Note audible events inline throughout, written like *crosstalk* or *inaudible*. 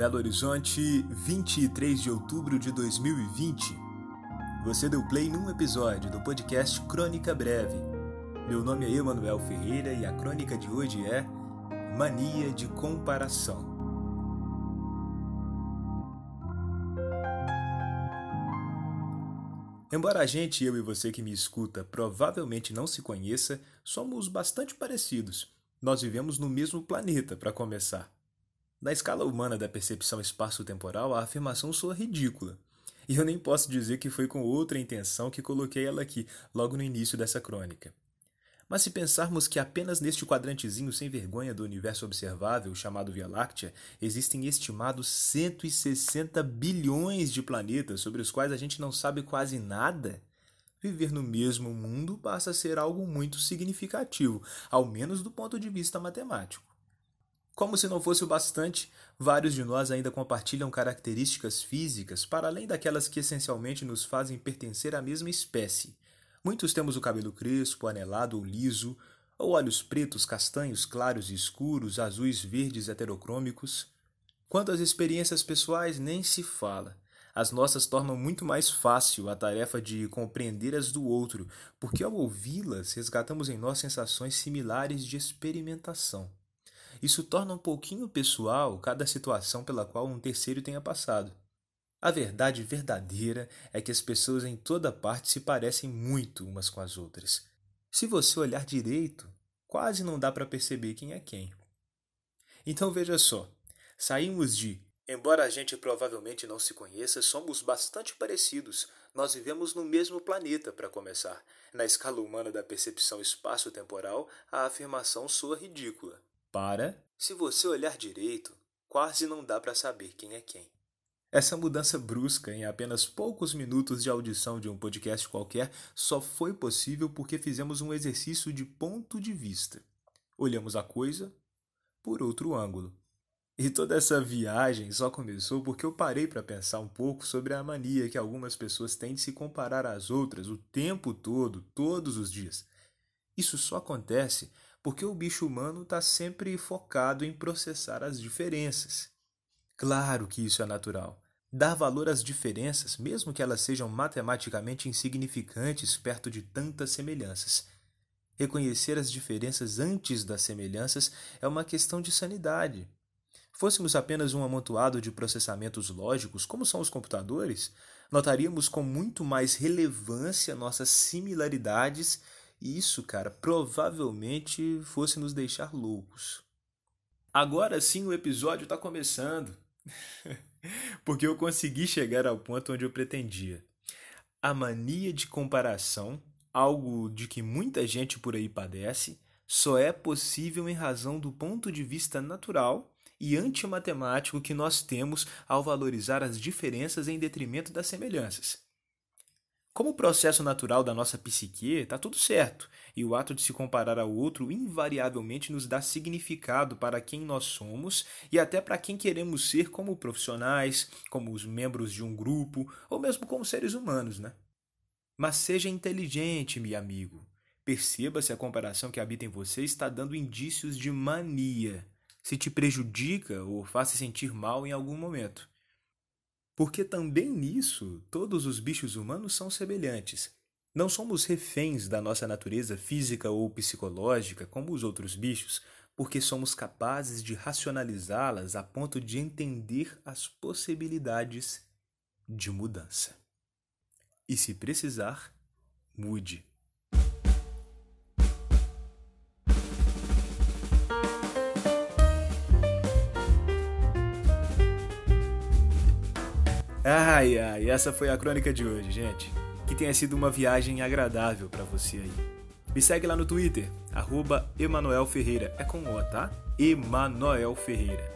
Belo Horizonte, 23 de outubro de 2020. Você deu play num episódio do podcast Crônica Breve. Meu nome é Emanuel Ferreira e a crônica de hoje é Mania de Comparação. Embora a gente, eu e você que me escuta, provavelmente não se conheça, somos bastante parecidos. Nós vivemos no mesmo planeta, para começar. Na escala humana da percepção espaço-temporal, a afirmação soa ridícula. E eu nem posso dizer que foi com outra intenção que coloquei ela aqui, logo no início dessa crônica. Mas se pensarmos que apenas neste quadrantezinho sem vergonha do universo observável, chamado Via Láctea, existem estimados 160 bilhões de planetas sobre os quais a gente não sabe quase nada, viver no mesmo mundo passa a ser algo muito significativo, ao menos do ponto de vista matemático. Como se não fosse o bastante, vários de nós ainda compartilham características físicas para além daquelas que essencialmente nos fazem pertencer à mesma espécie. Muitos temos o cabelo crespo, anelado ou liso, ou olhos pretos, castanhos, claros e escuros, azuis, verdes, heterocrômicos. Quanto às experiências pessoais, nem se fala. As nossas tornam muito mais fácil a tarefa de compreender as do outro, porque ao ouvi-las resgatamos em nós sensações similares de experimentação. Isso torna um pouquinho pessoal cada situação pela qual um terceiro tenha passado. A verdade verdadeira é que as pessoas em toda parte se parecem muito umas com as outras. Se você olhar direito, quase não dá para perceber quem é quem. Então veja só, saímos de Embora a gente provavelmente não se conheça, somos bastante parecidos. Nós vivemos no mesmo planeta, para começar. Na escala humana da percepção espaço-temporal, a afirmação soa ridícula. Para, se você olhar direito, quase não dá para saber quem é quem. Essa mudança brusca em apenas poucos minutos de audição de um podcast qualquer só foi possível porque fizemos um exercício de ponto de vista. Olhamos a coisa por outro ângulo. E toda essa viagem só começou porque eu parei para pensar um pouco sobre a mania que algumas pessoas têm de se comparar às outras o tempo todo, todos os dias. Isso só acontece porque o bicho humano está sempre focado em processar as diferenças. Claro que isso é natural. Dar valor às diferenças, mesmo que elas sejam matematicamente insignificantes perto de tantas semelhanças. Reconhecer as diferenças antes das semelhanças é uma questão de sanidade. Fôssemos apenas um amontoado de processamentos lógicos, como são os computadores, notaríamos com muito mais relevância nossas similaridades e isso, cara, provavelmente fosse nos deixar loucos. Agora sim o episódio está começando. *laughs* Porque eu consegui chegar ao ponto onde eu pretendia. A mania de comparação, algo de que muita gente por aí padece, só é possível em razão do ponto de vista natural e antimatemático que nós temos ao valorizar as diferenças em detrimento das semelhanças. Como processo natural da nossa psique, está tudo certo, e o ato de se comparar ao outro invariavelmente nos dá significado para quem nós somos e até para quem queremos ser como profissionais, como os membros de um grupo, ou mesmo como seres humanos, né? Mas seja inteligente, meu amigo. Perceba se a comparação que habita em você está dando indícios de mania, se te prejudica ou faz se sentir mal em algum momento. Porque também nisso todos os bichos humanos são semelhantes. Não somos reféns da nossa natureza física ou psicológica como os outros bichos, porque somos capazes de racionalizá-las a ponto de entender as possibilidades de mudança. E se precisar, mude. Ai, ai, essa foi a crônica de hoje, gente. Que tenha sido uma viagem agradável para você aí. Me segue lá no Twitter, arroba Emanuel Ferreira. É com O, tá? Emanuel Ferreira.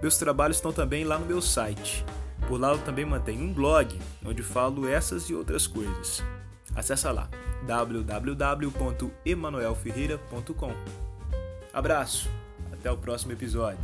Meus trabalhos estão também lá no meu site. Por lá eu também mantenho um blog, onde falo essas e outras coisas. Acesse lá, www.emanuelferreira.com. Abraço, até o próximo episódio.